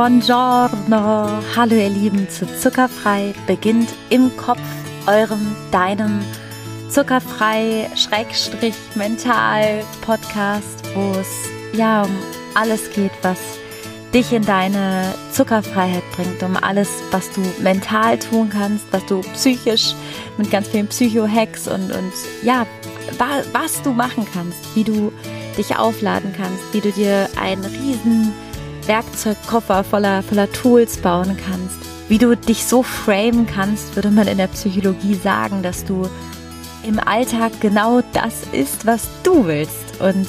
buongiorno. Hallo ihr Lieben zu Zuckerfrei beginnt im Kopf, eurem, deinem Zuckerfrei Schrägstrich Mental Podcast, wo es ja um alles geht, was dich in deine Zuckerfreiheit bringt, um alles, was du mental tun kannst, was du psychisch mit ganz vielen Psycho-Hacks und, und ja, was du machen kannst, wie du dich aufladen kannst, wie du dir einen riesen Werkzeugkoffer voller, voller Tools bauen kannst, wie du dich so framen kannst, würde man in der Psychologie sagen, dass du im Alltag genau das ist, was du willst und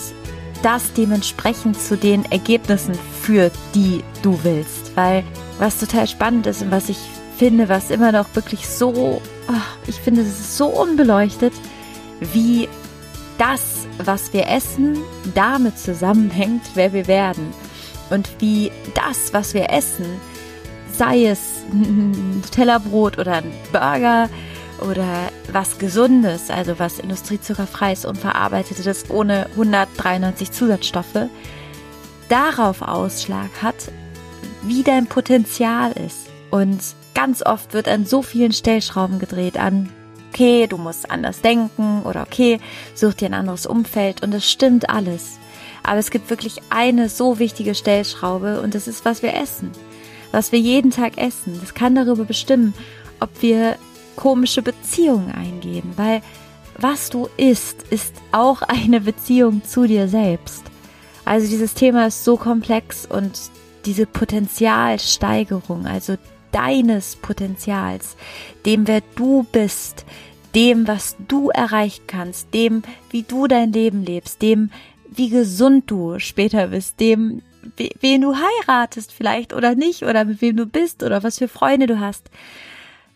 das dementsprechend zu den Ergebnissen führt, die du willst. Weil was total spannend ist und was ich finde, was immer noch wirklich so, oh, ich finde, es ist so unbeleuchtet, wie das, was wir essen, damit zusammenhängt, wer wir werden. Und wie das, was wir essen, sei es ein Tellerbrot oder ein Burger oder was Gesundes, also was industriezuckerfreies, unverarbeitetes, ohne 193 Zusatzstoffe, darauf Ausschlag hat, wie dein Potenzial ist. Und ganz oft wird an so vielen Stellschrauben gedreht, an okay, du musst anders denken oder okay, such dir ein anderes Umfeld und es stimmt alles. Aber es gibt wirklich eine so wichtige Stellschraube und das ist, was wir essen. Was wir jeden Tag essen. Das kann darüber bestimmen, ob wir komische Beziehungen eingehen, weil was du isst, ist auch eine Beziehung zu dir selbst. Also dieses Thema ist so komplex und diese Potenzialsteigerung, also deines Potenzials, dem wer du bist, dem, was du erreichen kannst, dem, wie du dein Leben lebst, dem, wie gesund du später bist, dem, wen du heiratest vielleicht oder nicht oder mit wem du bist oder was für Freunde du hast.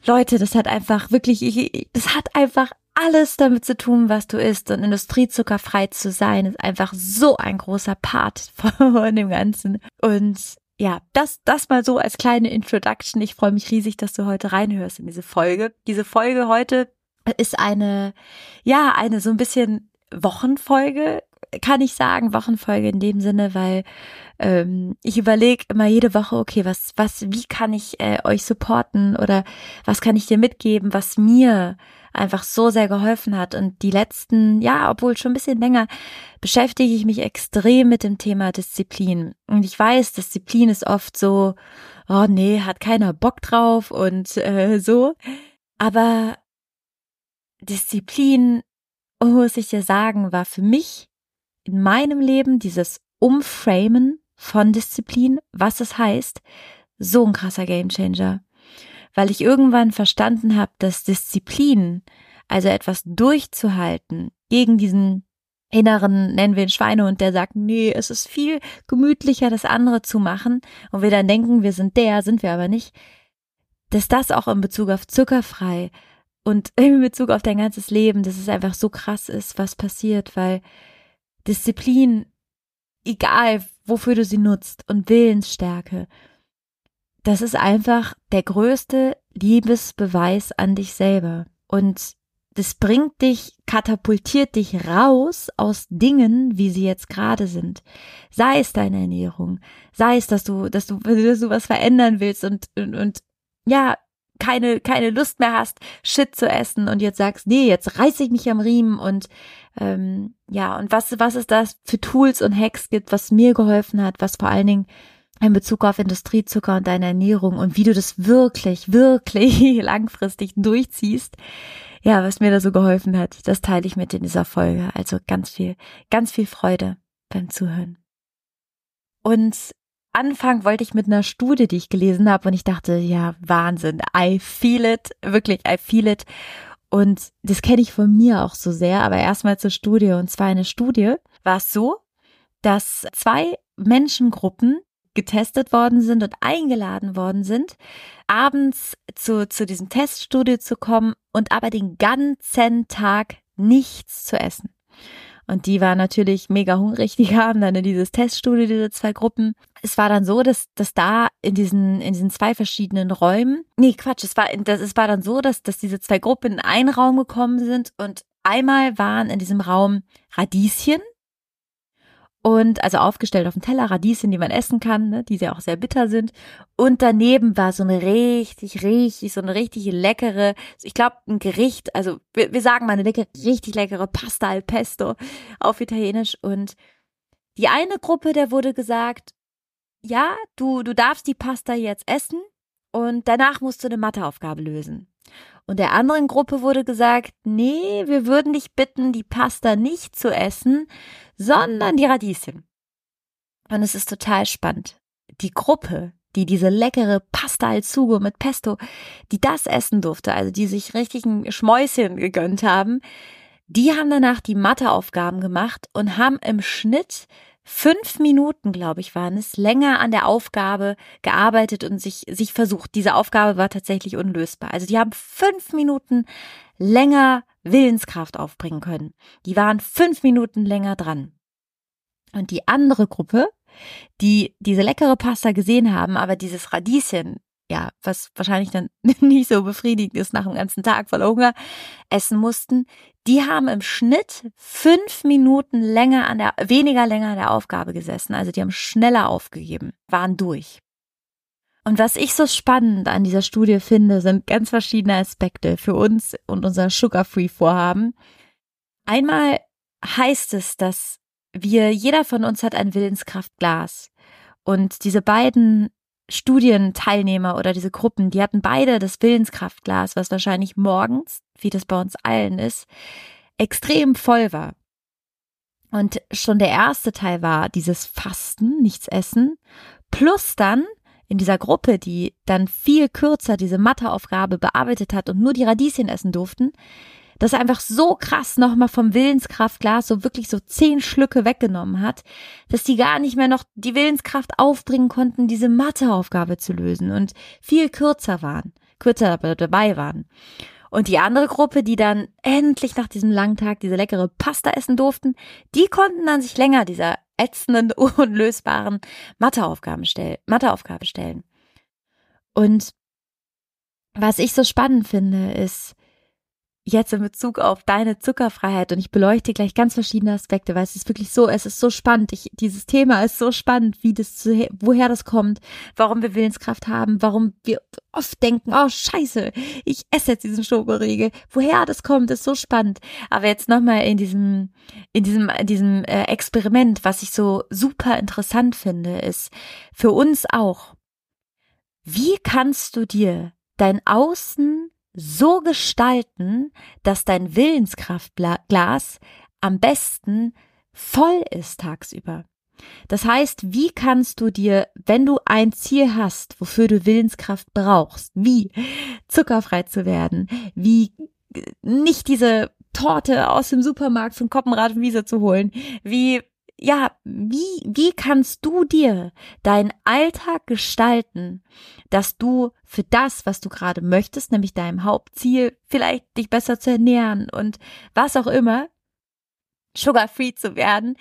Leute, das hat einfach wirklich, ich, das hat einfach alles damit zu tun, was du isst. Und industriezuckerfrei zu sein, ist einfach so ein großer Part von dem Ganzen. Und ja, das, das mal so als kleine Introduction. Ich freue mich riesig, dass du heute reinhörst in diese Folge. Diese Folge heute ist eine, ja, eine so ein bisschen Wochenfolge, kann ich sagen, Wochenfolge in dem Sinne, weil ähm, ich überlege immer jede Woche, okay, was, was, wie kann ich äh, euch supporten oder was kann ich dir mitgeben, was mir einfach so sehr geholfen hat. Und die letzten, ja, obwohl schon ein bisschen länger, beschäftige ich mich extrem mit dem Thema Disziplin. Und ich weiß, Disziplin ist oft so, oh nee, hat keiner Bock drauf und äh, so. Aber Disziplin, muss ich dir sagen, war für mich in meinem Leben dieses Umframen von Disziplin, was es heißt, so ein krasser Gamechanger. Weil ich irgendwann verstanden habe, dass Disziplin, also etwas durchzuhalten, gegen diesen inneren, nennen wir ihn Schweinehund, der sagt, nee, es ist viel gemütlicher, das andere zu machen, und wir dann denken, wir sind der, sind wir aber nicht, dass das auch in Bezug auf zuckerfrei und in Bezug auf dein ganzes Leben, dass es einfach so krass ist, was passiert, weil Disziplin, egal wofür du sie nutzt und Willensstärke, das ist einfach der größte Liebesbeweis an dich selber. Und das bringt dich, katapultiert dich raus aus Dingen, wie sie jetzt gerade sind. Sei es deine Ernährung, sei es, dass du, dass du, dass du was verändern willst und, und, und ja, keine, keine Lust mehr hast, Shit zu essen und jetzt sagst, nee, jetzt reiß ich mich am Riemen und ähm, ja, und was, was ist das für Tools und Hacks gibt, was mir geholfen hat, was vor allen Dingen in Bezug auf Industriezucker und deine Ernährung und wie du das wirklich, wirklich langfristig durchziehst. Ja, was mir da so geholfen hat, das teile ich mit in dieser Folge. Also ganz viel, ganz viel Freude beim Zuhören. Und Anfang wollte ich mit einer Studie, die ich gelesen habe, und ich dachte, ja, Wahnsinn, I feel it, wirklich, I feel it. Und das kenne ich von mir auch so sehr, aber erstmal zur Studie. Und zwar eine Studie war es so, dass zwei Menschengruppen getestet worden sind und eingeladen worden sind, abends zu, zu diesem Teststudie zu kommen und aber den ganzen Tag nichts zu essen. Und die waren natürlich mega hungrig. Die haben dann in dieses Teststudio, diese zwei Gruppen. Es war dann so, dass, dass da in diesen, in diesen zwei verschiedenen Räumen, nee, Quatsch, es war, das, es war dann so, dass, dass diese zwei Gruppen in einen Raum gekommen sind und einmal waren in diesem Raum Radieschen und also aufgestellt auf dem Teller Radieschen, die man essen kann, ne, die ja auch sehr bitter sind. Und daneben war so eine richtig, richtig, so eine richtig leckere, ich glaube ein Gericht, also wir, wir sagen mal eine leckere, richtig leckere Pasta al Pesto auf Italienisch. Und die eine Gruppe, der wurde gesagt, ja, du, du darfst die Pasta jetzt essen und danach musst du eine Matheaufgabe lösen. Und der anderen Gruppe wurde gesagt, nee, wir würden dich bitten, die Pasta nicht zu essen, sondern die Radieschen. Und es ist total spannend. Die Gruppe, die diese leckere Pasta al Sugo mit Pesto, die das essen durfte, also die sich richtigen Schmäuschen gegönnt haben, die haben danach die Matheaufgaben gemacht und haben im Schnitt fünf Minuten, glaube ich, waren es, länger an der Aufgabe gearbeitet und sich, sich versucht. Diese Aufgabe war tatsächlich unlösbar. Also die haben fünf Minuten länger Willenskraft aufbringen können. Die waren fünf Minuten länger dran. Und die andere Gruppe, die diese leckere Pasta gesehen haben, aber dieses Radieschen, ja, was wahrscheinlich dann nicht so befriedigend ist nach dem ganzen Tag voller Hunger, essen mussten, die haben im Schnitt fünf Minuten länger an der, weniger länger an der Aufgabe gesessen. Also die haben schneller aufgegeben, waren durch. Und was ich so spannend an dieser Studie finde, sind ganz verschiedene Aspekte für uns und unser Sugar-Free-Vorhaben. Einmal heißt es, dass wir, jeder von uns hat ein Willenskraftglas. Und diese beiden Studienteilnehmer oder diese Gruppen, die hatten beide das Willenskraftglas, was wahrscheinlich morgens, wie das bei uns allen ist, extrem voll war. Und schon der erste Teil war dieses Fasten, nichts essen, plus dann in dieser Gruppe, die dann viel kürzer diese Matheaufgabe bearbeitet hat und nur die Radieschen essen durften, das einfach so krass nochmal vom Willenskraftglas so wirklich so zehn Schlücke weggenommen hat, dass die gar nicht mehr noch die Willenskraft aufbringen konnten, diese Matheaufgabe zu lösen und viel kürzer waren, kürzer dabei waren. Und die andere Gruppe, die dann endlich nach diesem langen Tag diese leckere Pasta essen durften, die konnten dann sich länger dieser ätzenden, unlösbaren Matheaufgaben stellen, Matheaufgabe stellen. Und was ich so spannend finde, ist, jetzt in Bezug auf deine Zuckerfreiheit und ich beleuchte gleich ganz verschiedene Aspekte, weil es ist wirklich so, es ist so spannend. Ich, dieses Thema ist so spannend, wie das, zu, woher das kommt, warum wir Willenskraft haben, warum wir oft denken, oh Scheiße, ich esse jetzt diesen Schokoriegel. Woher das kommt, ist so spannend. Aber jetzt nochmal in diesem, in diesem, in diesem äh, Experiment, was ich so super interessant finde, ist für uns auch, wie kannst du dir dein Außen so gestalten, dass dein Willenskraftglas am besten voll ist tagsüber. Das heißt, wie kannst du dir, wenn du ein Ziel hast, wofür du Willenskraft brauchst, wie zuckerfrei zu werden, wie nicht diese Torte aus dem Supermarkt von Koppenrad und Wiese zu holen, wie ja, wie, wie kannst du dir deinen Alltag gestalten, dass du für das, was du gerade möchtest, nämlich deinem Hauptziel, vielleicht dich besser zu ernähren und was auch immer, sugar-free zu werden,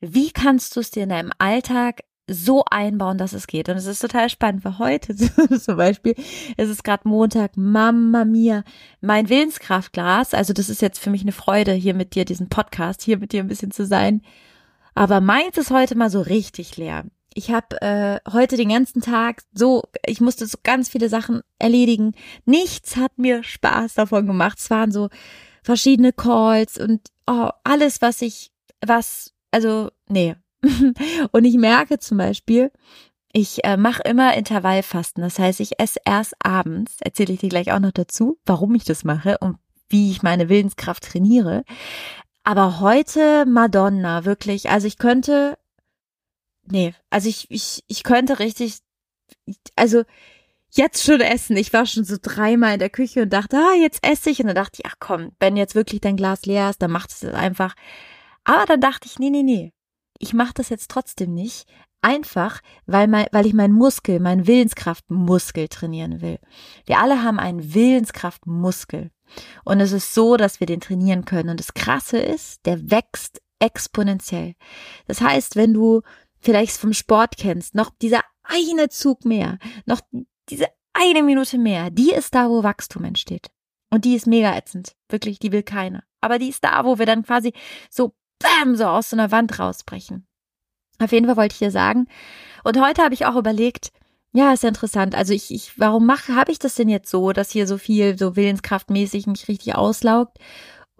wie kannst du es dir in deinem Alltag so einbauen, dass es geht. Und es ist total spannend, weil heute. Zum Beispiel, es ist gerade Montag, Mama mia, mein Willenskraftglas, also das ist jetzt für mich eine Freude, hier mit dir diesen Podcast, hier mit dir ein bisschen zu sein, aber meins ist heute mal so richtig leer. Ich habe äh, heute den ganzen Tag so, ich musste so ganz viele Sachen erledigen. Nichts hat mir Spaß davon gemacht. Es waren so verschiedene Calls und oh, alles, was ich, was, also, nee. und ich merke zum Beispiel, ich äh, mache immer Intervallfasten. Das heißt, ich esse erst abends. Erzähle ich dir gleich auch noch dazu, warum ich das mache und wie ich meine Willenskraft trainiere. Aber heute Madonna, wirklich. Also ich könnte, nee, also ich, ich, ich könnte richtig, also jetzt schon essen. Ich war schon so dreimal in der Küche und dachte, ah, jetzt esse ich. Und dann dachte ich, ach komm, wenn jetzt wirklich dein Glas leer ist, dann macht es einfach. Aber dann dachte ich, nee, nee, nee. Ich mache das jetzt trotzdem nicht. Einfach, weil, mein, weil ich meinen Muskel, meinen Willenskraftmuskel trainieren will. Wir alle haben einen Willenskraftmuskel. Und es ist so, dass wir den trainieren können. Und das Krasse ist, der wächst exponentiell. Das heißt, wenn du vielleicht vom Sport kennst, noch dieser eine Zug mehr, noch diese eine Minute mehr, die ist da, wo Wachstum entsteht. Und die ist mega ätzend. Wirklich, die will keiner. Aber die ist da, wo wir dann quasi so bam, so aus so einer Wand rausbrechen. Auf jeden Fall wollte ich dir sagen. Und heute habe ich auch überlegt, ja, ist interessant. Also ich, ich warum mache, habe ich das denn jetzt so, dass hier so viel so willenskraftmäßig mich richtig auslaugt?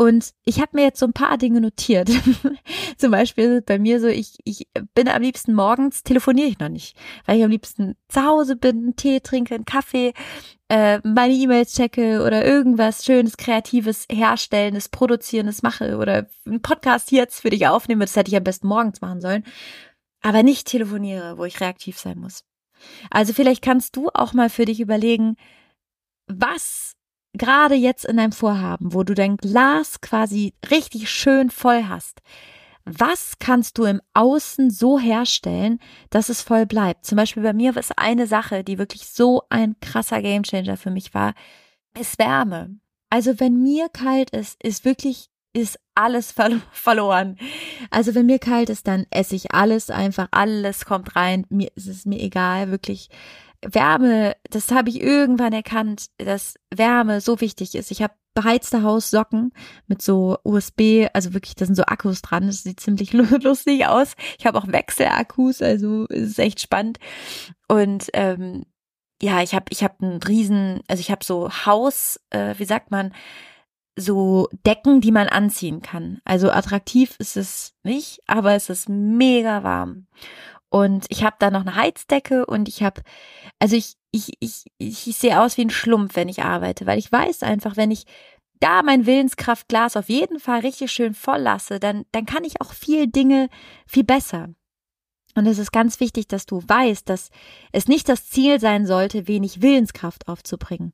Und ich habe mir jetzt so ein paar Dinge notiert. Zum Beispiel bei mir so, ich, ich bin am liebsten morgens, telefoniere ich noch nicht, weil ich am liebsten zu Hause bin, einen Tee trinke, einen Kaffee, äh, meine E-Mails checke oder irgendwas Schönes, Kreatives, Herstellendes, Produzierendes mache oder einen Podcast jetzt für dich aufnehme. Das hätte ich am besten morgens machen sollen. Aber nicht telefoniere, wo ich reaktiv sein muss. Also vielleicht kannst du auch mal für dich überlegen, was gerade jetzt in deinem Vorhaben, wo du dein Glas quasi richtig schön voll hast, was kannst du im Außen so herstellen, dass es voll bleibt? Zum Beispiel bei mir ist eine Sache, die wirklich so ein krasser Gamechanger für mich war, ist Wärme. Also wenn mir kalt ist, ist wirklich ist alles verloren. Also wenn mir kalt ist, dann esse ich alles einfach, alles kommt rein. Mir ist es mir egal, wirklich. Wärme, das habe ich irgendwann erkannt, dass Wärme so wichtig ist. Ich habe beheizte Haussocken mit so USB, also wirklich, da sind so Akkus dran. Das sieht ziemlich lustig aus. Ich habe auch Wechselakkus, also ist echt spannend. Und ähm, ja, ich habe ich habe einen riesen, also ich habe so Haus, äh, wie sagt man, so Decken, die man anziehen kann. Also attraktiv ist es nicht, aber es ist mega warm. Und ich habe da noch eine Heizdecke und ich habe, also ich, ich, ich, ich, sehe aus wie ein Schlumpf, wenn ich arbeite, weil ich weiß einfach, wenn ich da mein Willenskraftglas auf jeden Fall richtig schön voll lasse, dann, dann kann ich auch viel Dinge viel besser. Und es ist ganz wichtig, dass du weißt, dass es nicht das Ziel sein sollte, wenig Willenskraft aufzubringen.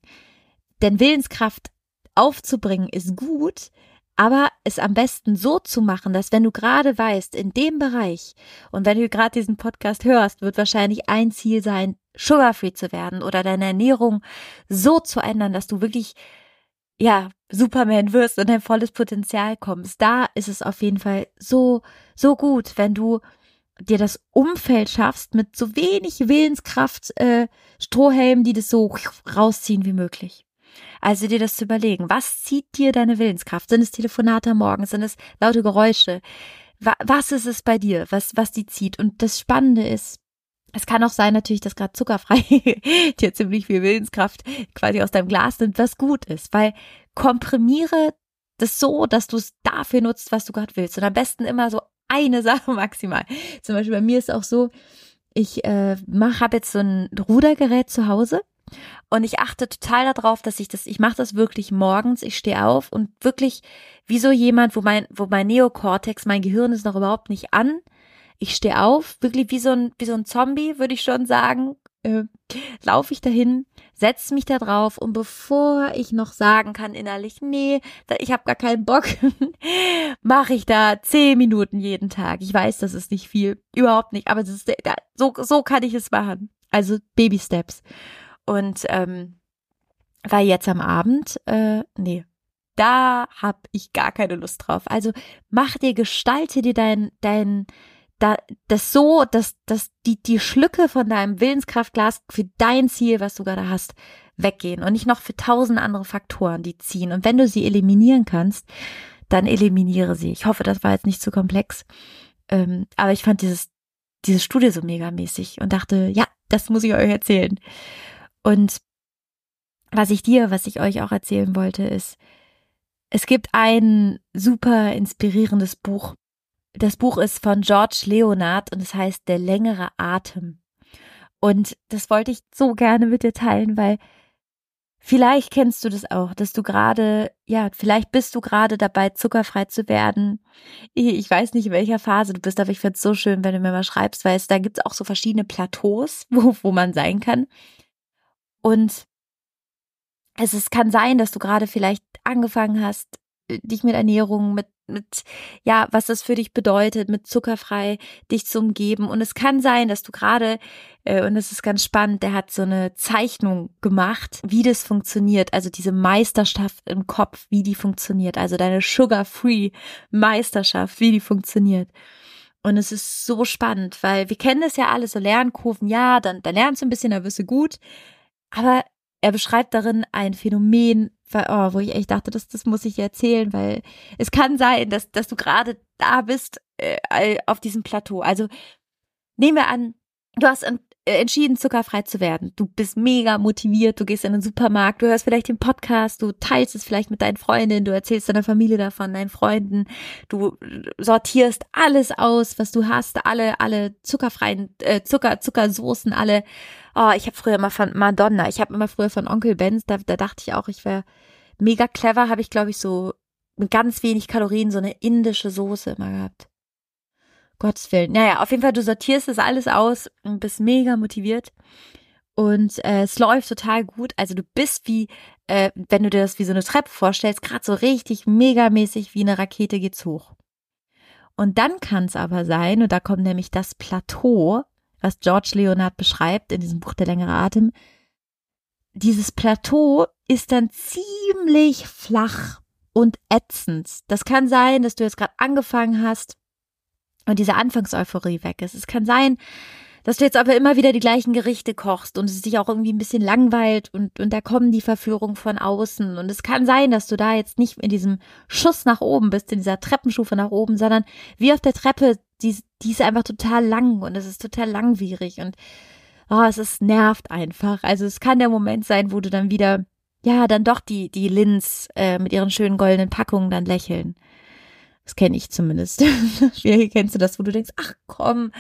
Denn Willenskraft aufzubringen ist gut, aber es am besten so zu machen, dass wenn du gerade weißt, in dem Bereich und wenn du gerade diesen Podcast hörst, wird wahrscheinlich ein Ziel sein, sugarfree zu werden oder deine Ernährung so zu ändern, dass du wirklich ja, Superman wirst und dein volles Potenzial kommst. Da ist es auf jeden Fall so, so gut, wenn du dir das Umfeld schaffst mit so wenig Willenskraft, äh, Strohhelmen, die das so rausziehen wie möglich. Also dir das zu überlegen, was zieht dir deine Willenskraft? Sind es Telefonate am Morgen? Sind es laute Geräusche? Was ist es bei dir, was, was die zieht? Und das Spannende ist, es kann auch sein natürlich, dass gerade zuckerfrei dir ziemlich viel Willenskraft quasi aus deinem Glas nimmt, was gut ist, weil komprimiere das so, dass du es dafür nutzt, was du gerade willst. Und am besten immer so eine Sache maximal. Zum Beispiel bei mir ist auch so, ich äh, habe jetzt so ein Rudergerät zu Hause und ich achte total darauf, dass ich das, ich mache das wirklich morgens, ich stehe auf und wirklich wie so jemand, wo mein, wo mein Neokortex, mein Gehirn ist noch überhaupt nicht an. Ich stehe auf, wirklich wie so ein, wie so ein Zombie, würde ich schon sagen, äh, laufe ich dahin, setze mich da drauf und bevor ich noch sagen kann innerlich, nee, ich habe gar keinen Bock, mache ich da zehn Minuten jeden Tag. Ich weiß, das ist nicht viel, überhaupt nicht, aber das ist, so, so kann ich es machen. Also Baby Steps. Und ähm, weil jetzt am Abend, äh, nee, da hab ich gar keine Lust drauf. Also mach dir, gestalte dir dein, dein, da, das so, dass, dass die, die Schlücke von deinem Willenskraftglas für dein Ziel, was du gerade hast, weggehen und nicht noch für tausend andere Faktoren, die ziehen. Und wenn du sie eliminieren kannst, dann eliminiere sie. Ich hoffe, das war jetzt nicht zu komplex. Ähm, aber ich fand dieses, diese Studie so megamäßig und dachte, ja, das muss ich euch erzählen. Und was ich dir, was ich euch auch erzählen wollte, ist, es gibt ein super inspirierendes Buch. Das Buch ist von George Leonard und es heißt Der längere Atem. Und das wollte ich so gerne mit dir teilen, weil vielleicht kennst du das auch, dass du gerade, ja, vielleicht bist du gerade dabei, zuckerfrei zu werden. Ich weiß nicht, in welcher Phase du bist, aber ich finde es so schön, wenn du mir mal schreibst, weil es da gibt es auch so verschiedene Plateaus, wo, wo man sein kann. Und es ist, kann sein, dass du gerade vielleicht angefangen hast, äh, dich mit Ernährung, mit, mit, ja, was das für dich bedeutet, mit zuckerfrei dich zu umgeben. Und es kann sein, dass du gerade, äh, und es ist ganz spannend, der hat so eine Zeichnung gemacht, wie das funktioniert. Also diese Meisterschaft im Kopf, wie die funktioniert. Also deine Sugar-Free Meisterschaft, wie die funktioniert. Und es ist so spannend, weil wir kennen das ja alle, so Lernkurven, ja, dann, dann lernst du ein bisschen, dann wirst du gut. Aber er beschreibt darin ein Phänomen, oh, wo ich echt dachte, das, das muss ich dir erzählen, weil es kann sein, dass, dass du gerade da bist äh, auf diesem Plateau. Also nehmen wir an, du hast entschieden, zuckerfrei zu werden. Du bist mega motiviert, du gehst in den Supermarkt, du hörst vielleicht den Podcast, du teilst es vielleicht mit deinen Freundinnen, du erzählst deiner Familie davon, deinen Freunden, du sortierst alles aus, was du hast, alle, alle zuckerfreien, äh, Zucker, Zuckersoßen, alle. Oh, ich habe früher immer von Madonna, ich habe immer früher von Onkel Benz, da, da dachte ich auch, ich wäre mega clever, habe ich, glaube ich, so mit ganz wenig Kalorien so eine indische Soße immer gehabt. Gottes Willen. Naja, auf jeden Fall, du sortierst das alles aus und bist mega motiviert. Und äh, es läuft total gut. Also du bist wie, äh, wenn du dir das wie so eine Treppe vorstellst, gerade so richtig megamäßig wie eine Rakete geht's hoch. Und dann kann es aber sein, und da kommt nämlich das Plateau, was George Leonard beschreibt in diesem Buch Der längere Atem. Dieses Plateau ist dann ziemlich flach und ätzend. Das kann sein, dass du jetzt gerade angefangen hast und diese Anfangseuphorie weg ist. Es kann sein, dass du jetzt aber immer wieder die gleichen Gerichte kochst und es dich auch irgendwie ein bisschen langweilt und, und da kommen die Verführungen von außen. Und es kann sein, dass du da jetzt nicht in diesem Schuss nach oben bist, in dieser Treppenstufe nach oben, sondern wie auf der Treppe, die, die ist einfach total lang und es ist total langwierig und oh, es ist nervt einfach. Also es kann der Moment sein, wo du dann wieder, ja, dann doch die, die Lins äh, mit ihren schönen goldenen Packungen dann lächeln. Das kenne ich zumindest. Wie kennst du das, wo du denkst, ach komm,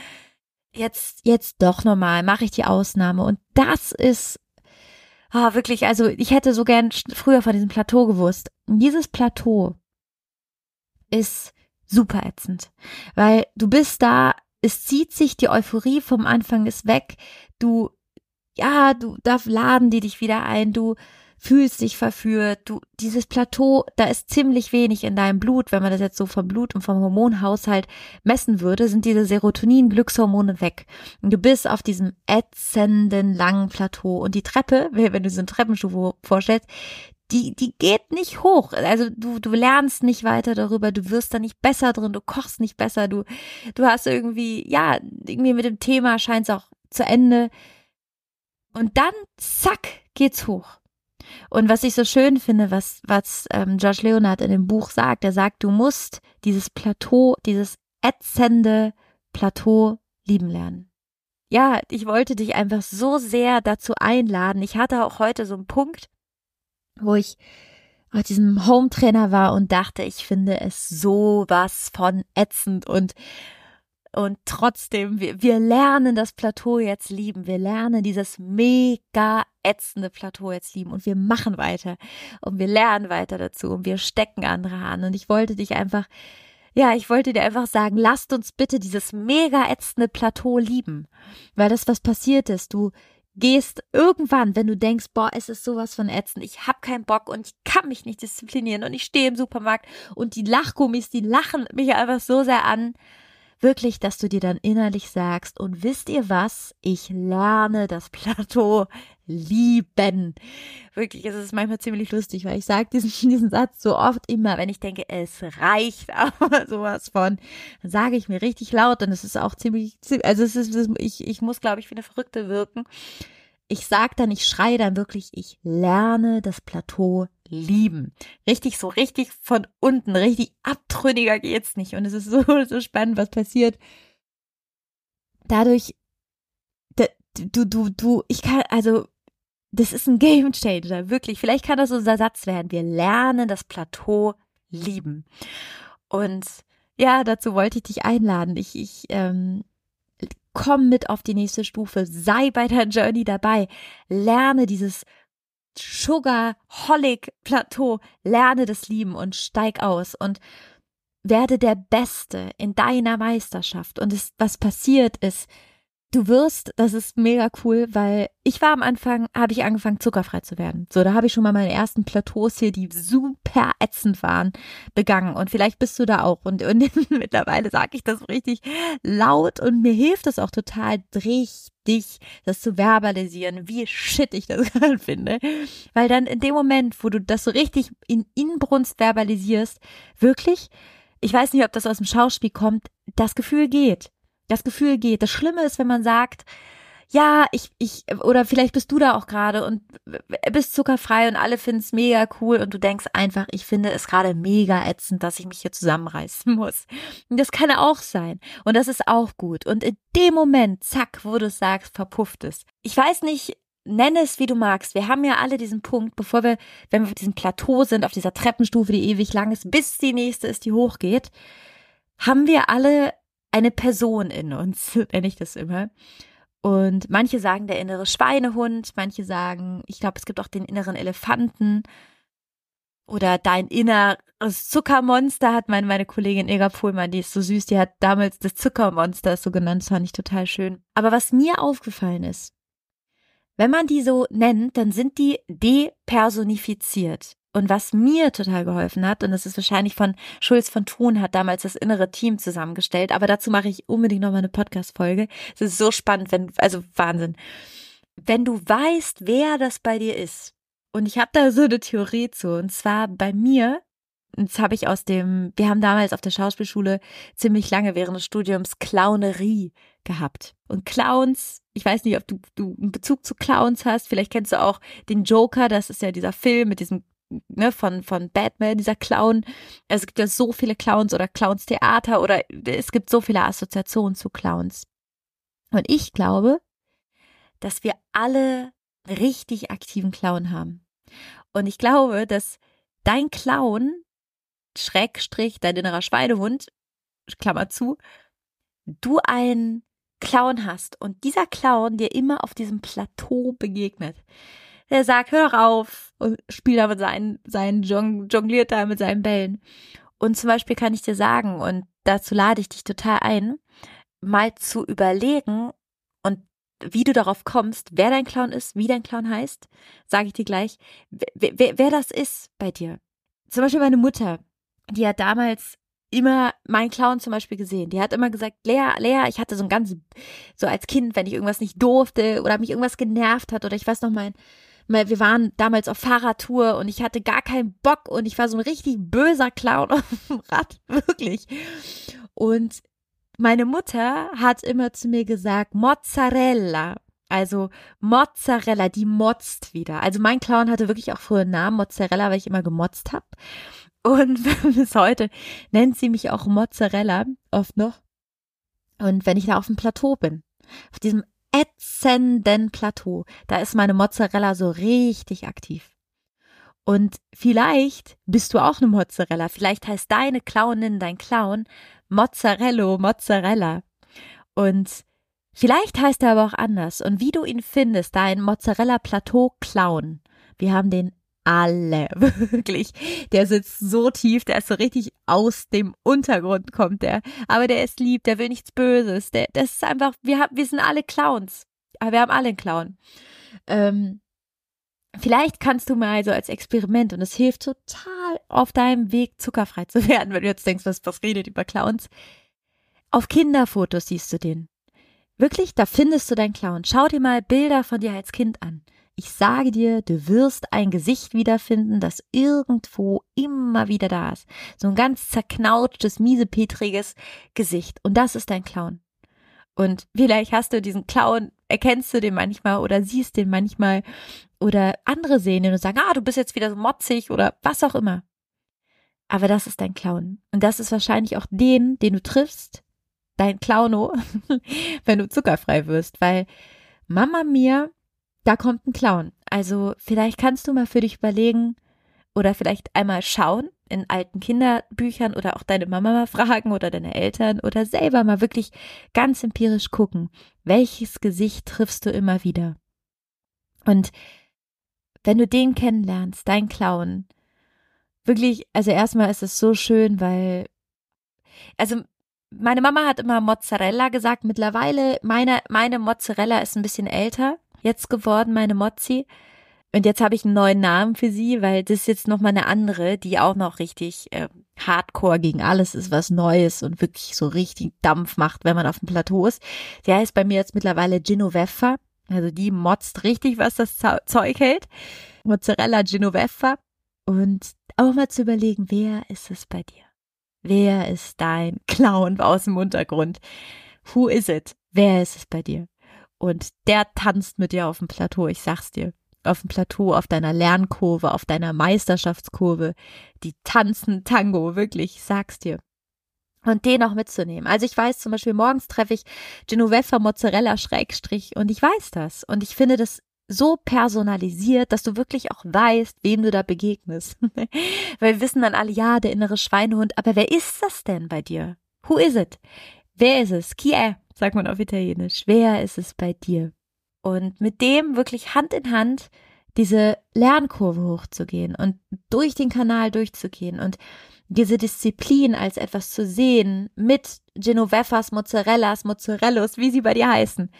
jetzt, jetzt doch nochmal, mache ich die Ausnahme. Und das ist ah, wirklich, also ich hätte so gern früher von diesem Plateau gewusst. Und dieses Plateau ist super ätzend, weil du bist da, es zieht sich, die Euphorie vom Anfang ist weg, du, ja, du, da laden die dich wieder ein, du fühlst dich verführt, du, dieses Plateau, da ist ziemlich wenig in deinem Blut, wenn man das jetzt so vom Blut und vom Hormonhaushalt messen würde, sind diese Serotonin-Glückshormone weg. Und du bist auf diesem ätzenden langen Plateau und die Treppe, wenn du so eine Treppenstufe vorstellst, die, die geht nicht hoch. Also du, du lernst nicht weiter darüber, du wirst da nicht besser drin, du kochst nicht besser, du, du hast irgendwie, ja, irgendwie mit dem Thema scheint es auch zu Ende. Und dann, zack, geht's hoch. Und was ich so schön finde, was, was ähm, George Leonard in dem Buch sagt, er sagt, du musst dieses Plateau, dieses ätzende Plateau lieben lernen. Ja, ich wollte dich einfach so sehr dazu einladen. Ich hatte auch heute so einen Punkt, wo ich auf diesem Home-Trainer war und dachte, ich finde es so was von ätzend und und trotzdem, wir, wir lernen das Plateau jetzt lieben. Wir lernen dieses mega ätzende Plateau jetzt lieben und wir machen weiter und wir lernen weiter dazu und wir stecken andere an. Und ich wollte dich einfach, ja, ich wollte dir einfach sagen, lasst uns bitte dieses mega ätzende Plateau lieben. Weil das, was passiert ist, du gehst irgendwann, wenn du denkst, boah, es ist sowas von ätzend, ich hab keinen Bock und ich kann mich nicht disziplinieren und ich stehe im Supermarkt und die Lachgummis, die lachen mich einfach so sehr an wirklich, dass du dir dann innerlich sagst, und wisst ihr was? Ich lerne das Plateau lieben. Wirklich, es ist manchmal ziemlich lustig, weil ich sage diesen, diesen Satz so oft immer, wenn ich denke, es reicht aber sowas von, dann sage ich mir richtig laut und es ist auch ziemlich, also es ist, ich, ich muss, glaube ich, wie eine Verrückte wirken. Ich sage dann, ich schreie dann wirklich, ich lerne das Plateau lieben. Richtig so, richtig von unten, richtig abtrünniger geht's nicht. Und es ist so, so spannend, was passiert. Dadurch, du, du, du, ich kann, also, das ist ein Game Changer, wirklich. Vielleicht kann das unser Satz werden. Wir lernen das Plateau lieben. Und ja, dazu wollte ich dich einladen. Ich, ich, ähm, komm mit auf die nächste Stufe, sei bei der Journey dabei, lerne dieses Sugar-Holic-Plateau, lerne das Lieben und steig aus und werde der Beste in deiner Meisterschaft. Und es, was passiert ist, du wirst, das ist mega cool, weil ich war am Anfang, habe ich angefangen zuckerfrei zu werden. So, da habe ich schon mal meine ersten Plateaus hier, die super ätzend waren, begangen. Und vielleicht bist du da auch. Und, und mittlerweile sage ich das richtig laut und mir hilft es auch total richtig, das zu verbalisieren, wie shit ich das gerade finde. Weil dann in dem Moment, wo du das so richtig in Inbrunst verbalisierst, wirklich, ich weiß nicht, ob das aus dem Schauspiel kommt, das Gefühl geht das Gefühl geht. Das Schlimme ist, wenn man sagt, ja, ich, ich, oder vielleicht bist du da auch gerade und bist zuckerfrei und alle finden es mega cool und du denkst einfach, ich finde es gerade mega ätzend, dass ich mich hier zusammenreißen muss. Und das kann auch sein. Und das ist auch gut. Und in dem Moment, zack, wo du es sagst, verpufft es. Ich weiß nicht, nenne es wie du magst. Wir haben ja alle diesen Punkt, bevor wir, wenn wir auf diesem Plateau sind, auf dieser Treppenstufe, die ewig lang ist, bis die nächste ist, die hochgeht, haben wir alle eine Person in uns, nenne ich das immer. Und manche sagen der innere Schweinehund, manche sagen, ich glaube, es gibt auch den inneren Elefanten oder dein inneres Zuckermonster, hat meine, meine Kollegin Ega Pohlmann, die ist so süß, die hat damals das Zuckermonster so genannt, das fand ich total schön. Aber was mir aufgefallen ist, wenn man die so nennt, dann sind die depersonifiziert. Und was mir total geholfen hat, und das ist wahrscheinlich von Schulz von Thun, hat damals das innere Team zusammengestellt, aber dazu mache ich unbedingt nochmal eine Podcast-Folge. Es ist so spannend, wenn, also Wahnsinn. Wenn du weißt, wer das bei dir ist, und ich habe da so eine Theorie zu, und zwar bei mir, das habe ich aus dem, wir haben damals auf der Schauspielschule ziemlich lange während des Studiums Clownerie gehabt. Und Clowns, ich weiß nicht, ob du, du einen Bezug zu Clowns hast, vielleicht kennst du auch den Joker, das ist ja dieser Film mit diesem ne, von, von Batman, dieser Clown. Es gibt ja so viele Clowns oder Clowns-Theater oder es gibt so viele Assoziationen zu Clowns. Und ich glaube, dass wir alle richtig aktiven Clown haben. Und ich glaube, dass dein Clown, Schrägstrich, dein innerer Schweinehund, Klammer zu, du ein Clown hast und dieser Clown dir immer auf diesem Plateau begegnet der sagt, hör doch auf und spielt da mit seinen, seinen Jong jongliert da mit seinen Bällen. Und zum Beispiel kann ich dir sagen, und dazu lade ich dich total ein, mal zu überlegen und wie du darauf kommst, wer dein Clown ist, wie dein Clown heißt, sage ich dir gleich, wer, wer, wer das ist bei dir. Zum Beispiel meine Mutter, die hat damals immer meinen Clown zum Beispiel gesehen. Die hat immer gesagt, Lea, Lea, ich hatte so ein ganz, so als Kind, wenn ich irgendwas nicht durfte oder mich irgendwas genervt hat oder ich weiß noch, mein, wir waren damals auf Fahrradtour und ich hatte gar keinen Bock und ich war so ein richtig böser Clown auf dem Rad, wirklich. Und meine Mutter hat immer zu mir gesagt, Mozzarella. Also Mozzarella, die motzt wieder. Also mein Clown hatte wirklich auch früher einen Namen, Mozzarella, weil ich immer gemotzt habe. Und bis heute nennt sie mich auch Mozzarella, oft noch. Und wenn ich da auf dem Plateau bin, auf diesem ätzenden Plateau. Da ist meine Mozzarella so richtig aktiv. Und vielleicht bist du auch eine Mozzarella. Vielleicht heißt deine Clownin, dein Clown Mozzarello, Mozzarella. Und vielleicht heißt er aber auch anders. Und wie du ihn findest, dein Mozzarella Plateau Clown. Wir haben den alle, wirklich. Der sitzt so tief, der ist so richtig aus dem Untergrund kommt der. Aber der ist lieb, der will nichts Böses. Der, das ist einfach, wir haben, wir sind alle Clowns. Aber wir haben alle einen Clown. Ähm, vielleicht kannst du mal so als Experiment und es hilft total auf deinem Weg zuckerfrei zu werden, wenn du jetzt denkst, was, was redet über Clowns. Auf Kinderfotos siehst du den. Wirklich, da findest du deinen Clown. Schau dir mal Bilder von dir als Kind an. Ich sage dir, du wirst ein Gesicht wiederfinden, das irgendwo immer wieder da ist. So ein ganz zerknautschtes, miesepetriges Gesicht. Und das ist dein Clown. Und vielleicht hast du diesen Clown, erkennst du den manchmal oder siehst den manchmal oder andere sehen den und sagen, ah, du bist jetzt wieder so motzig oder was auch immer. Aber das ist dein Clown. Und das ist wahrscheinlich auch den, den du triffst, dein Clowno, wenn du zuckerfrei wirst, weil Mama mir da kommt ein Clown. Also vielleicht kannst du mal für dich überlegen oder vielleicht einmal schauen in alten Kinderbüchern oder auch deine Mama mal fragen oder deine Eltern oder selber mal wirklich ganz empirisch gucken, welches Gesicht triffst du immer wieder. Und wenn du den kennenlernst, dein Clown, wirklich, also erstmal ist es so schön, weil, also meine Mama hat immer Mozzarella gesagt. Mittlerweile, meine, meine Mozzarella ist ein bisschen älter jetzt geworden, meine Mozzi. Und jetzt habe ich einen neuen Namen für sie, weil das ist jetzt nochmal eine andere, die auch noch richtig äh, hardcore gegen alles ist, was Neues und wirklich so richtig Dampf macht, wenn man auf dem Plateau ist. Die heißt bei mir jetzt mittlerweile Genoveffa. Also die motzt richtig, was das Zeug hält. Mozzarella Genoveffa. Und auch mal zu überlegen, wer ist es bei dir? Wer ist dein Clown aus dem Untergrund? Who is it? Wer ist es bei dir? Und der tanzt mit dir auf dem Plateau, ich sag's dir. Auf dem Plateau, auf deiner Lernkurve, auf deiner Meisterschaftskurve. Die tanzen Tango, wirklich, ich sag's dir und den auch mitzunehmen. Also ich weiß zum Beispiel, morgens treffe ich Genoveva Mozzarella Schrägstrich und ich weiß das. Und ich finde das so personalisiert, dass du wirklich auch weißt, wem du da begegnest. Weil wir wissen dann alle, ja, der innere Schweinehund, aber wer ist das denn bei dir? Who is it? Wer ist es? Chi è, sagt man auf Italienisch. Wer ist es bei dir? Und mit dem wirklich Hand in Hand diese Lernkurve hochzugehen und durch den Kanal durchzugehen und diese Disziplin als etwas zu sehen mit Genovefas, Mozzarellas, Mozzarellos, wie sie bei dir heißen,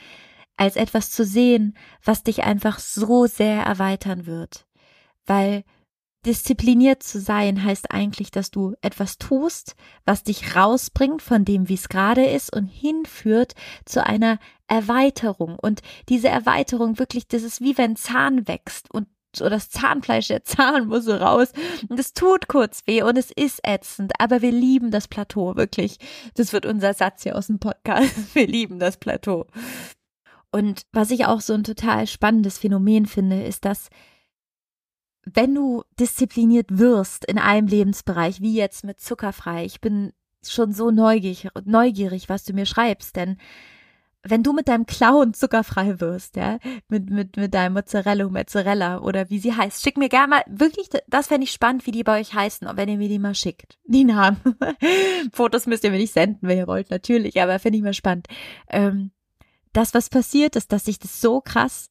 als etwas zu sehen, was dich einfach so sehr erweitern wird. Weil diszipliniert zu sein heißt eigentlich, dass du etwas tust, was dich rausbringt von dem, wie es gerade ist und hinführt zu einer Erweiterung. Und diese Erweiterung wirklich, das ist wie wenn Zahn wächst und so das Zahnfleisch, der Zahn muss so raus. Und es tut kurz weh und es ist ätzend, aber wir lieben das Plateau, wirklich. Das wird unser Satz hier aus dem Podcast. Wir lieben das Plateau. Und was ich auch so ein total spannendes Phänomen finde, ist, dass wenn du diszipliniert wirst in einem Lebensbereich, wie jetzt mit zuckerfrei, ich bin schon so neugierig, neugierig, was du mir schreibst, denn wenn du mit deinem Clown zuckerfrei wirst, ja, mit, mit, mit deinem Mozzarella, Mozzarella oder wie sie heißt, schick mir gerne mal, wirklich, das fände ich spannend, wie die bei euch heißen, wenn ihr mir die mal schickt. Die Namen. Fotos müsst ihr mir nicht senden, wenn ihr wollt, natürlich, aber finde ich mal spannend. Ähm, das, was passiert ist, dass sich das so krass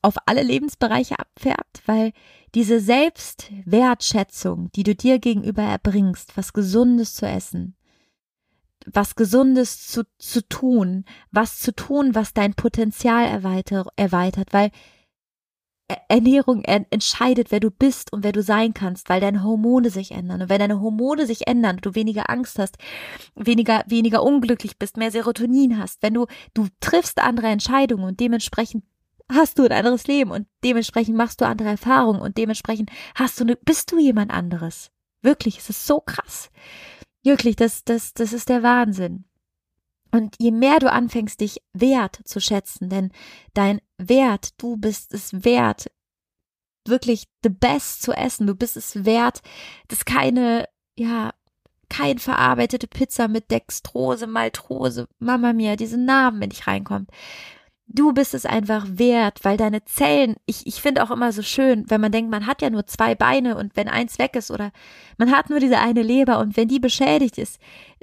auf alle Lebensbereiche abfärbt, weil diese Selbstwertschätzung, die du dir gegenüber erbringst, was Gesundes zu essen, was Gesundes zu, zu tun, was zu tun, was dein Potenzial erweiter, erweitert, weil Ernährung entscheidet, wer du bist und wer du sein kannst, weil deine Hormone sich ändern. Und wenn deine Hormone sich ändern, du weniger Angst hast, weniger, weniger unglücklich bist, mehr Serotonin hast, wenn du, du triffst andere Entscheidungen und dementsprechend hast du ein anderes Leben und dementsprechend machst du andere Erfahrungen und dementsprechend hast du, bist du jemand anderes. Wirklich, es ist so krass. Wirklich, das, das, das ist der Wahnsinn. Und je mehr du anfängst, dich wert zu schätzen, denn dein Wert, du bist es wert, wirklich the best zu essen. Du bist es wert, dass keine, ja, kein verarbeitete Pizza mit Dextrose, Maltrose, Mama mia, diese Namen, wenn ich reinkommt. Du bist es einfach wert, weil deine Zellen, ich, ich finde auch immer so schön, wenn man denkt, man hat ja nur zwei Beine und wenn eins weg ist oder man hat nur diese eine Leber und wenn die beschädigt ist,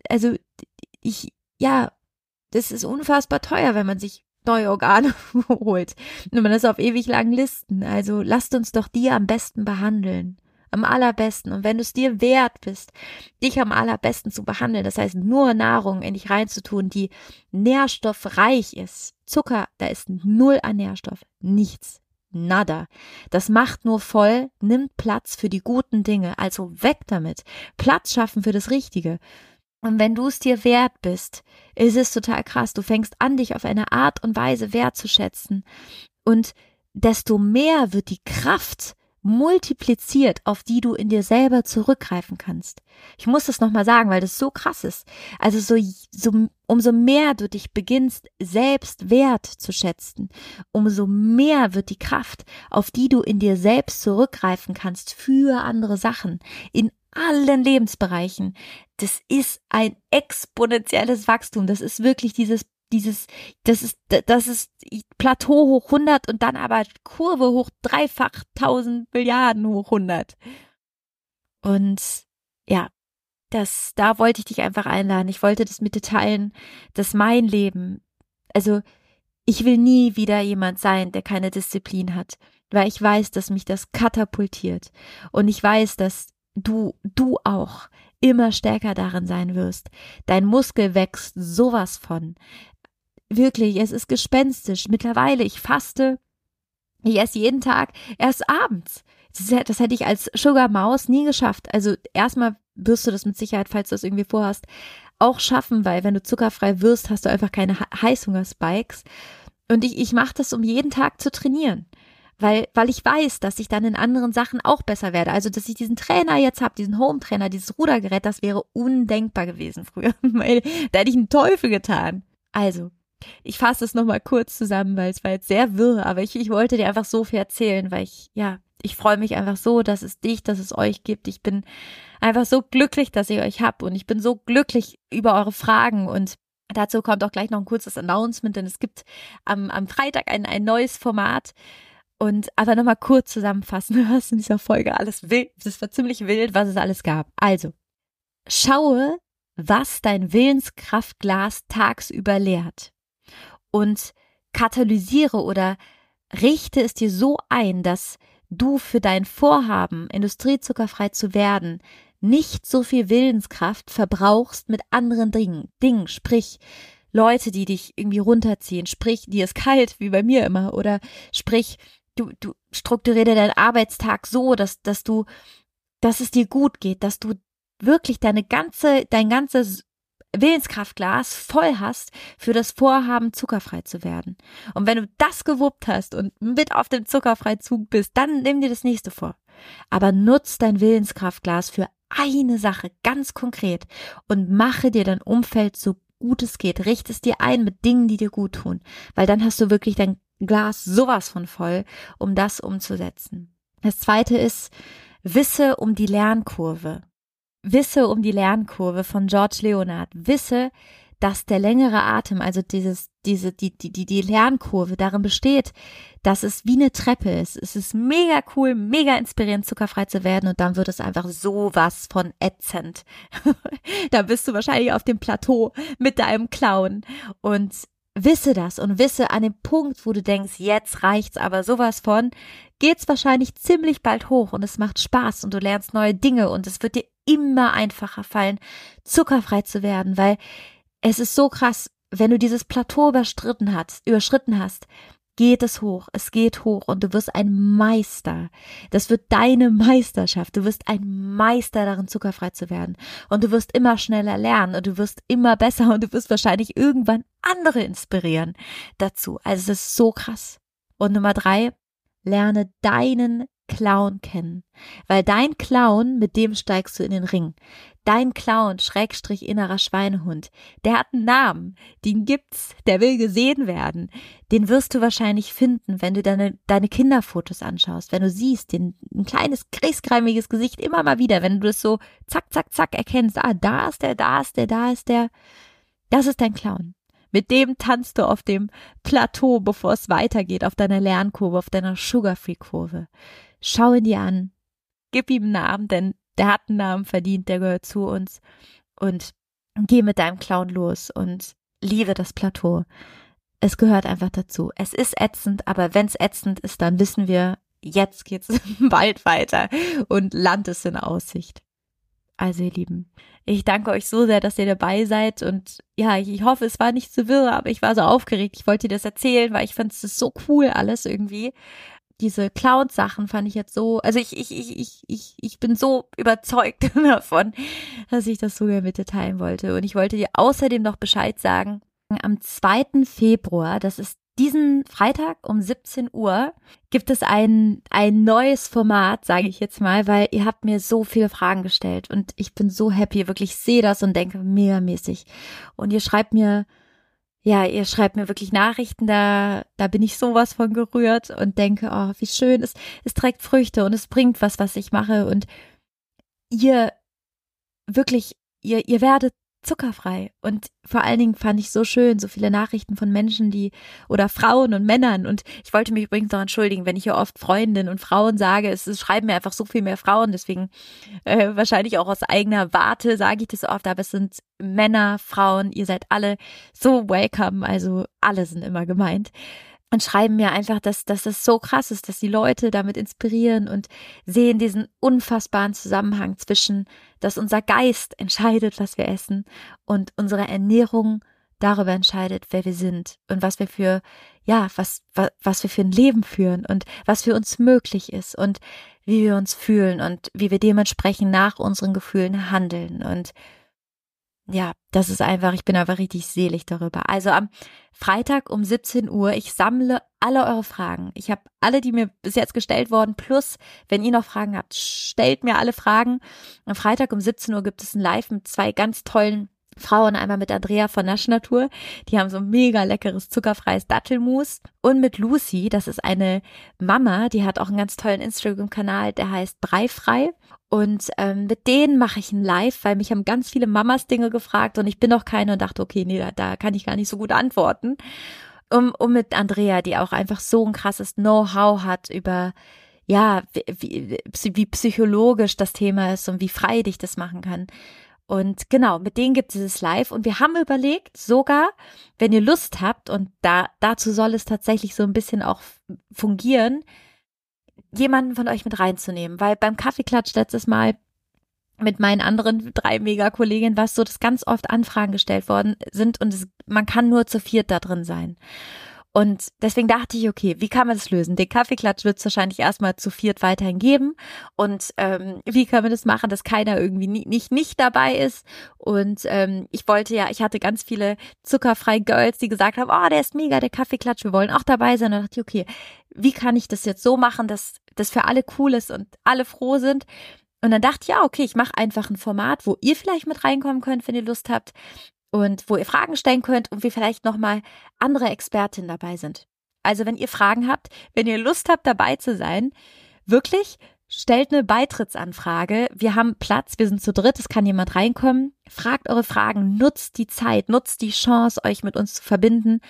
also ich, ja, das ist unfassbar teuer, wenn man sich neue Organe holt. Und man ist auf ewig langen Listen. Also lasst uns doch die am besten behandeln am allerbesten. Und wenn du es dir wert bist, dich am allerbesten zu behandeln, das heißt nur Nahrung in dich reinzutun, die nährstoffreich ist. Zucker, da ist null an Nährstoff, nichts. Nada. Das macht nur voll, nimmt Platz für die guten Dinge, also weg damit. Platz schaffen für das Richtige. Und wenn du es dir wert bist, ist es total krass. Du fängst an, dich auf eine Art und Weise wertzuschätzen. Und desto mehr wird die Kraft multipliziert, auf die du in dir selber zurückgreifen kannst. Ich muss das nochmal sagen, weil das so krass ist. Also so, so, umso mehr du dich beginnst, selbst wert zu schätzen, umso mehr wird die Kraft, auf die du in dir selbst zurückgreifen kannst für andere Sachen, in allen Lebensbereichen. Das ist ein exponentielles Wachstum. Das ist wirklich dieses dieses, das ist, das ist Plateau hoch 100 und dann aber Kurve hoch dreifach 1000 Milliarden hoch 100. Und ja, das, da wollte ich dich einfach einladen. Ich wollte das mit dir teilen, dass mein Leben, also ich will nie wieder jemand sein, der keine Disziplin hat, weil ich weiß, dass mich das katapultiert und ich weiß, dass du, du auch immer stärker darin sein wirst. Dein Muskel wächst sowas von wirklich, es ist gespenstisch. Mittlerweile, ich faste, ich esse jeden Tag, erst abends. Das, das hätte ich als Sugar Maus nie geschafft. Also erstmal wirst du das mit Sicherheit, falls du das irgendwie vorhast, auch schaffen, weil wenn du zuckerfrei wirst, hast du einfach keine Heißhungerspikes. Und ich, ich mache das, um jeden Tag zu trainieren. Weil, weil ich weiß, dass ich dann in anderen Sachen auch besser werde. Also, dass ich diesen Trainer jetzt habe, diesen Home-Trainer, dieses Rudergerät, das wäre undenkbar gewesen früher. da hätte ich einen Teufel getan. Also, ich fasse es nochmal kurz zusammen, weil es war jetzt sehr wirr, aber ich, ich wollte dir einfach so viel erzählen, weil ich, ja, ich freue mich einfach so, dass es dich, dass es euch gibt. Ich bin einfach so glücklich, dass ich euch hab und ich bin so glücklich über eure Fragen und dazu kommt auch gleich noch ein kurzes Announcement, denn es gibt am, am Freitag ein, ein neues Format. Und aber nochmal kurz zusammenfassen, was in dieser Folge alles wild, das war ziemlich wild, was es alles gab. Also, schaue, was dein Willenskraftglas tagsüber leert und katalysiere oder richte es dir so ein, dass du für dein Vorhaben, industriezuckerfrei zu werden, nicht so viel Willenskraft verbrauchst mit anderen Dingen, Dingen, sprich Leute, die dich irgendwie runterziehen, sprich, dir ist kalt, wie bei mir immer, oder sprich, du, du strukturiere deinen Arbeitstag so, dass, dass du, dass es dir gut geht, dass du wirklich deine ganze, dein ganzes Willenskraftglas voll hast für das Vorhaben, zuckerfrei zu werden. Und wenn du das gewuppt hast und mit auf dem Zuckerfreizug bist, dann nimm dir das nächste vor. Aber nutz dein Willenskraftglas für eine Sache ganz konkret und mache dir dein Umfeld so gut es geht. Richte es dir ein mit Dingen, die dir gut tun, weil dann hast du wirklich dein Glas sowas von voll, um das umzusetzen. Das zweite ist, wisse um die Lernkurve. Wisse um die Lernkurve von George Leonard. Wisse, dass der längere Atem, also dieses, diese, die, die, die, die Lernkurve darin besteht, dass es wie eine Treppe ist. Es ist mega cool, mega inspirierend, zuckerfrei zu werden und dann wird es einfach sowas von ätzend. da bist du wahrscheinlich auf dem Plateau mit deinem Clown und wisse das und wisse an dem Punkt, wo du denkst, jetzt reicht's aber sowas von, geht's wahrscheinlich ziemlich bald hoch und es macht Spaß und du lernst neue Dinge und es wird dir immer einfacher fallen, zuckerfrei zu werden, weil es ist so krass, wenn du dieses Plateau überschritten hast, überschritten hast, geht es hoch, es geht hoch und du wirst ein Meister. Das wird deine Meisterschaft. Du wirst ein Meister darin, zuckerfrei zu werden. Und du wirst immer schneller lernen und du wirst immer besser und du wirst wahrscheinlich irgendwann andere inspirieren dazu. Also es ist so krass. Und Nummer drei, lerne deinen Clown kennen. Weil dein Clown, mit dem steigst du in den Ring. Dein Clown, Schrägstrich innerer Schweinehund, der hat einen Namen, den gibt's, der will gesehen werden. Den wirst du wahrscheinlich finden, wenn du deine, deine Kinderfotos anschaust, wenn du siehst, den, ein kleines, griesgrämiges Gesicht immer mal wieder, wenn du es so zack, zack, zack erkennst, ah, da ist der, da ist der, da ist der. Das ist dein Clown. Mit dem tanzt du auf dem Plateau, bevor es weitergeht, auf deiner Lernkurve, auf deiner Sugar-Free-Kurve. Schau ihn dir an. Gib ihm einen Namen, denn der hat einen Namen verdient, der gehört zu uns. Und geh mit deinem Clown los und liebe das Plateau. Es gehört einfach dazu. Es ist ätzend, aber wenn es ätzend ist, dann wissen wir, jetzt geht's bald weiter und Land ist in Aussicht. Also ihr Lieben, ich danke euch so sehr, dass ihr dabei seid und ja, ich, hoffe, es war nicht zu wirr, aber ich war so aufgeregt. Ich wollte dir das erzählen, weil ich fand es so cool alles irgendwie diese Cloud-Sachen fand ich jetzt so, also ich, ich, ich, ich, ich, ich bin so überzeugt davon, dass ich das mit dir teilen wollte. Und ich wollte dir außerdem noch Bescheid sagen, am 2. Februar, das ist diesen Freitag um 17 Uhr, gibt es ein, ein neues Format, sage ich jetzt mal, weil ihr habt mir so viele Fragen gestellt und ich bin so happy, wirklich sehe das und denke megamäßig. Und ihr schreibt mir ja, ihr schreibt mir wirklich Nachrichten, da, da bin ich sowas von gerührt und denke, oh, wie schön, es, es trägt Früchte und es bringt was, was ich mache. Und ihr wirklich, ihr, ihr werdet zuckerfrei. Und vor allen Dingen fand ich so schön, so viele Nachrichten von Menschen, die oder Frauen und Männern. Und ich wollte mich übrigens noch entschuldigen, wenn ich hier oft Freundinnen und Frauen sage. Es, es schreiben mir einfach so viel mehr Frauen, deswegen äh, wahrscheinlich auch aus eigener Warte sage ich das oft, aber es sind Männer, Frauen, ihr seid alle so welcome, also alle sind immer gemeint und schreiben mir einfach, dass, dass das so krass ist, dass die Leute damit inspirieren und sehen diesen unfassbaren Zusammenhang zwischen, dass unser Geist entscheidet, was wir essen und unsere Ernährung darüber entscheidet, wer wir sind und was wir für, ja, was, was, was wir für ein Leben führen und was für uns möglich ist und wie wir uns fühlen und wie wir dementsprechend nach unseren Gefühlen handeln und ja, das ist einfach, ich bin einfach richtig selig darüber. Also am Freitag um 17 Uhr, ich sammle alle eure Fragen. Ich habe alle, die mir bis jetzt gestellt wurden, plus, wenn ihr noch Fragen habt, stellt mir alle Fragen. Am Freitag um 17 Uhr gibt es ein Live mit zwei ganz tollen Frau und einmal mit Andrea von Nasch Natur. Die haben so mega leckeres zuckerfreies Dattelmus. Und mit Lucy, das ist eine Mama, die hat auch einen ganz tollen Instagram-Kanal, der heißt Breifrei. Und ähm, mit denen mache ich ein Live, weil mich haben ganz viele Mamas Dinge gefragt und ich bin noch keine und dachte, okay, nee, da, da kann ich gar nicht so gut antworten. Um, um mit Andrea, die auch einfach so ein krasses Know-how hat über ja, wie, wie psychologisch das Thema ist und wie frei dich das machen kann. Und genau, mit denen gibt es dieses Live. Und wir haben überlegt, sogar, wenn ihr Lust habt, und da, dazu soll es tatsächlich so ein bisschen auch fungieren, jemanden von euch mit reinzunehmen. Weil beim Kaffeeklatsch letztes Mal mit meinen anderen drei Mega-Kolleginnen war es so, dass ganz oft Anfragen gestellt worden sind und es, man kann nur zu viert da drin sein. Und deswegen dachte ich, okay, wie kann man das lösen? Den Kaffeeklatsch wird es wahrscheinlich erstmal zu viert weiterhin geben. Und ähm, wie können wir das machen, dass keiner irgendwie nie, nicht nicht dabei ist? Und ähm, ich wollte ja, ich hatte ganz viele zuckerfreie Girls, die gesagt haben, oh, der ist mega, der Kaffeeklatsch, wir wollen auch dabei sein. Und dann dachte ich, okay, wie kann ich das jetzt so machen, dass das für alle cool ist und alle froh sind? Und dann dachte ich, ja, okay, ich mache einfach ein Format, wo ihr vielleicht mit reinkommen könnt, wenn ihr Lust habt und wo ihr Fragen stellen könnt und wie vielleicht nochmal andere Expertinnen dabei sind. Also wenn ihr Fragen habt, wenn ihr Lust habt, dabei zu sein, wirklich stellt eine Beitrittsanfrage. Wir haben Platz, wir sind zu dritt, es kann jemand reinkommen. Fragt eure Fragen, nutzt die Zeit, nutzt die Chance, euch mit uns zu verbinden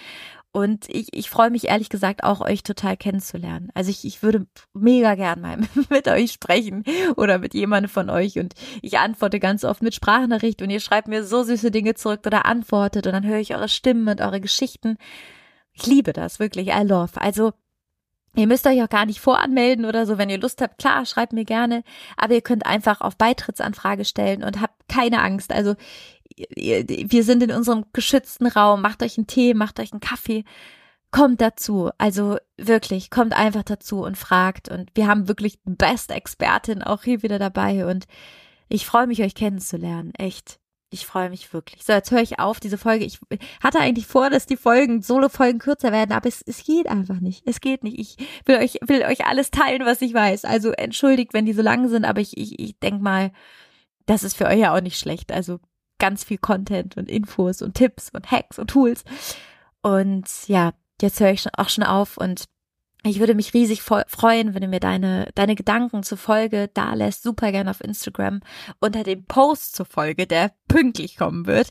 und ich, ich freue mich ehrlich gesagt auch, euch total kennenzulernen. Also ich, ich würde mega gern mal mit euch sprechen oder mit jemandem von euch. Und ich antworte ganz oft mit Sprachnachricht und ihr schreibt mir so süße Dinge zurück oder antwortet und dann höre ich eure Stimmen und eure Geschichten. Ich liebe das, wirklich. I love. Also Ihr müsst euch auch gar nicht voranmelden oder so. Wenn ihr Lust habt, klar, schreibt mir gerne. Aber ihr könnt einfach auf Beitrittsanfrage stellen und habt keine Angst. Also wir sind in unserem geschützten Raum, macht euch einen Tee, macht euch einen Kaffee, kommt dazu. Also wirklich, kommt einfach dazu und fragt. Und wir haben wirklich die beste Expertin auch hier wieder dabei. Und ich freue mich, euch kennenzulernen. Echt. Ich freue mich wirklich. So, jetzt höre ich auf, diese Folge. Ich hatte eigentlich vor, dass die Folgen, Solo-Folgen kürzer werden, aber es, es geht einfach nicht. Es geht nicht. Ich will euch, will euch alles teilen, was ich weiß. Also entschuldigt, wenn die so lang sind, aber ich, ich, ich denk mal, das ist für euch ja auch nicht schlecht. Also ganz viel Content und Infos und Tipps und Hacks und Tools. Und ja, jetzt höre ich auch schon auf und ich würde mich riesig freuen, wenn du mir deine, deine Gedanken zur Folge da lässt. Super gerne auf Instagram unter dem Post zur Folge, der pünktlich kommen wird.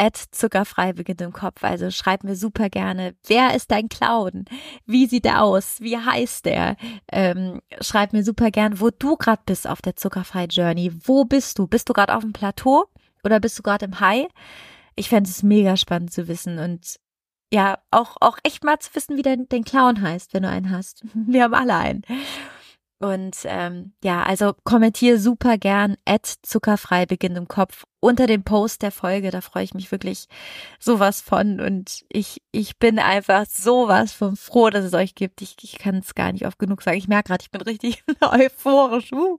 At zuckerfrei beginnt im Kopf. Also schreib mir super gerne, wer ist dein Clown? Wie sieht er aus? Wie heißt der? Ähm, schreib mir super gern, wo du gerade bist auf der zuckerfrei Journey. Wo bist du? Bist du gerade auf dem Plateau? Oder bist du gerade im High? Ich fände es mega spannend zu wissen und ja, auch, auch echt mal zu wissen, wie dein, dein Clown heißt, wenn du einen hast. Wir haben alle einen. Und ähm, ja, also kommentiere super gern at zuckerfrei beginnt im Kopf unter dem Post der Folge. Da freue ich mich wirklich sowas von. Und ich, ich bin einfach sowas von froh, dass es euch gibt. Ich, ich kann es gar nicht oft genug sagen. Ich merke gerade, ich bin richtig euphorisch. Uh.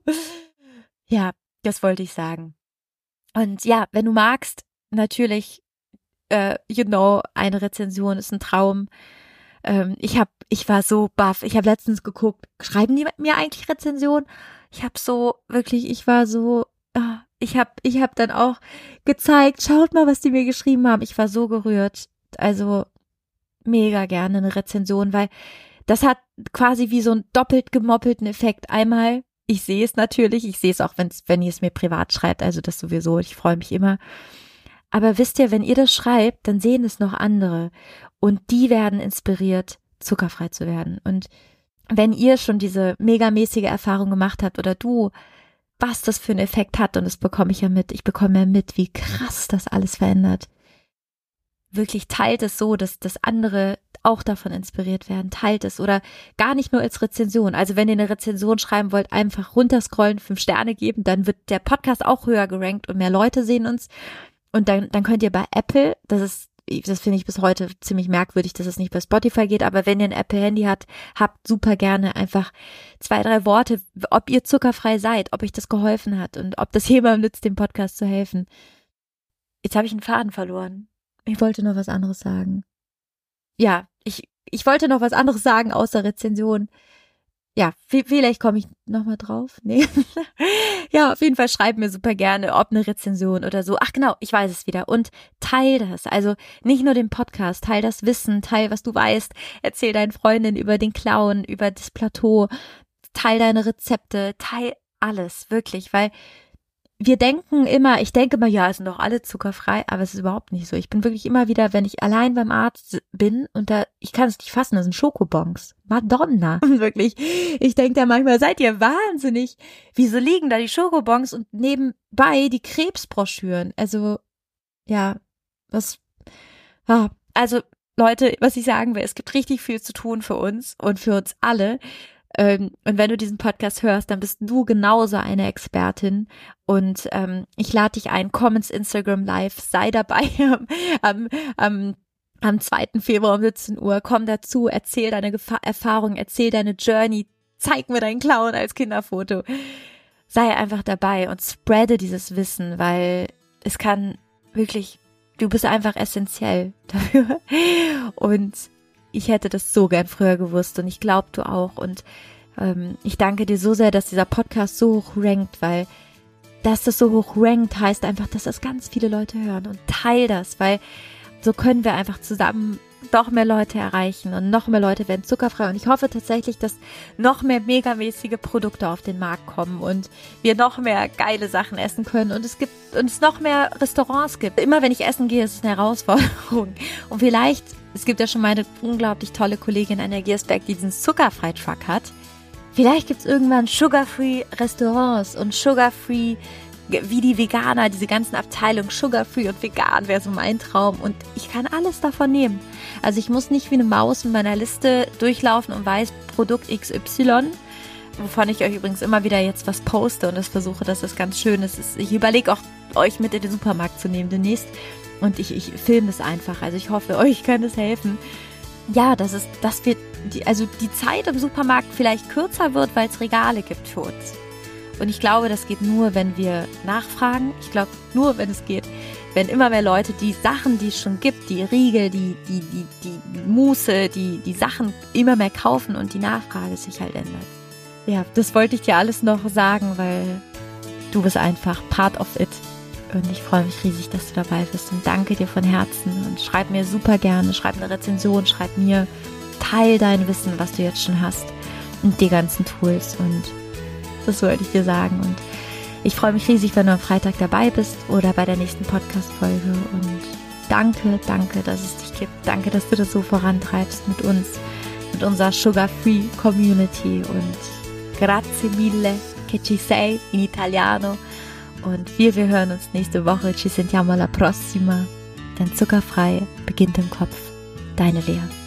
Ja, das wollte ich sagen. Und ja, wenn du magst, natürlich, äh, you know, eine Rezension ist ein Traum. Ähm, ich habe, ich war so baff. Ich habe letztens geguckt, schreiben die mir eigentlich Rezension? Ich habe so wirklich, ich war so, äh, ich habe, ich habe dann auch gezeigt, schaut mal, was die mir geschrieben haben. Ich war so gerührt. Also mega gerne eine Rezension, weil das hat quasi wie so einen doppelt gemoppelten Effekt. Einmal ich sehe es natürlich, ich sehe es auch, wenn's, wenn ihr es mir privat schreibt, also das sowieso, ich freue mich immer. Aber wisst ihr, wenn ihr das schreibt, dann sehen es noch andere und die werden inspiriert, zuckerfrei zu werden. Und wenn ihr schon diese megamäßige Erfahrung gemacht habt oder du, was das für einen Effekt hat, und das bekomme ich ja mit, ich bekomme ja mit, wie krass das alles verändert. Wirklich teilt es so, dass, dass andere auch davon inspiriert werden. Teilt es oder gar nicht nur als Rezension. Also wenn ihr eine Rezension schreiben wollt, einfach runterscrollen, fünf Sterne geben, dann wird der Podcast auch höher gerankt und mehr Leute sehen uns. Und dann, dann könnt ihr bei Apple, das ist das finde ich bis heute ziemlich merkwürdig, dass es nicht bei Spotify geht, aber wenn ihr ein Apple-Handy habt, habt super gerne einfach zwei, drei Worte, ob ihr zuckerfrei seid, ob euch das geholfen hat und ob das jemandem nützt, dem Podcast zu helfen. Jetzt habe ich einen Faden verloren. Ich wollte noch was anderes sagen ja, ich, ich wollte noch was anderes sagen außer Rezension. ja, vielleicht komme ich nochmal drauf. Nee. ja, auf jeden Fall schreib mir super gerne, ob eine Rezension oder so. Ach genau, ich weiß es wieder. Und teil das. Also nicht nur den Podcast, teil das Wissen, teil, was du weißt. Erzähl deinen Freundinnen über den Clown, über das Plateau. Teil deine Rezepte, teil alles, wirklich, weil wir denken immer, ich denke immer, ja, es sind doch alle zuckerfrei, aber es ist überhaupt nicht so. Ich bin wirklich immer wieder, wenn ich allein beim Arzt bin und da, ich kann es nicht fassen, das sind Schokobons. Madonna. wirklich. Ich denke da manchmal, seid ihr wahnsinnig? Wieso liegen da die Schokobons und nebenbei die Krebsbroschüren? Also, ja, was, ah, also, Leute, was ich sagen will, es gibt richtig viel zu tun für uns und für uns alle. Ähm, und wenn du diesen Podcast hörst, dann bist du genauso eine Expertin. Und ähm, ich lade dich ein, komm ins Instagram Live, sei dabei am, am, am 2. Februar um 17 Uhr, komm dazu, erzähl deine Gefa Erfahrung, erzähl deine Journey, zeig mir deinen Clown als Kinderfoto. Sei einfach dabei und spreade dieses Wissen, weil es kann wirklich, du bist einfach essentiell dafür. Und ich hätte das so gern früher gewusst und ich glaube du auch. Und ähm, ich danke dir so sehr, dass dieser Podcast so hoch rankt, weil dass das so hoch rankt, heißt einfach, dass das ganz viele Leute hören und teil das, weil so können wir einfach zusammen noch mehr Leute erreichen und noch mehr Leute werden zuckerfrei. Und ich hoffe tatsächlich, dass noch mehr megamäßige Produkte auf den Markt kommen und wir noch mehr geile Sachen essen können und es gibt und es noch mehr Restaurants gibt. Immer wenn ich essen gehe, ist es eine Herausforderung. Und vielleicht es gibt ja schon mal eine unglaublich tolle Kollegin an der Giersberg, die diesen Zuckerfrei-Truck hat. Vielleicht gibt es irgendwann Sugar-Free Restaurants und Sugar-Free, wie die Veganer, diese ganzen Abteilungen, Sugar-Free und vegan wäre so mein Traum. Und ich kann alles davon nehmen. Also ich muss nicht wie eine Maus in meiner Liste durchlaufen und weiß Produkt XY, wovon ich euch übrigens immer wieder jetzt was poste und das versuche, dass das ganz schön ist. Ich überlege auch, euch mit in den Supermarkt zu nehmen demnächst. Und ich, ich filme das einfach. Also ich hoffe, euch kann es helfen. Ja, dass es, dass wir, die, also die Zeit im Supermarkt vielleicht kürzer wird, weil es Regale gibt für uns. Und ich glaube, das geht nur, wenn wir nachfragen. Ich glaube, nur, wenn es geht, wenn immer mehr Leute die Sachen, die es schon gibt, die Riegel, die, die, die, die Muße, die, die Sachen immer mehr kaufen und die Nachfrage sich halt ändert. Ja, das wollte ich dir alles noch sagen, weil du bist einfach part of it. Und ich freue mich riesig, dass du dabei bist und danke dir von Herzen. Und schreib mir super gerne, schreib eine Rezension, schreib mir, teil dein Wissen, was du jetzt schon hast und die ganzen Tools. Und das wollte ich dir sagen. Und ich freue mich riesig, wenn du am Freitag dabei bist oder bei der nächsten Podcast-Folge. Und danke, danke, dass es dich gibt. Danke, dass du das so vorantreibst mit uns, mit unserer Sugar-Free Community. Und grazie mille che ci sei in italiano. Und wir, wir hören uns nächste Woche. Ci sentiamo alla prossima. Denn zuckerfrei beginnt im Kopf. Deine Lea.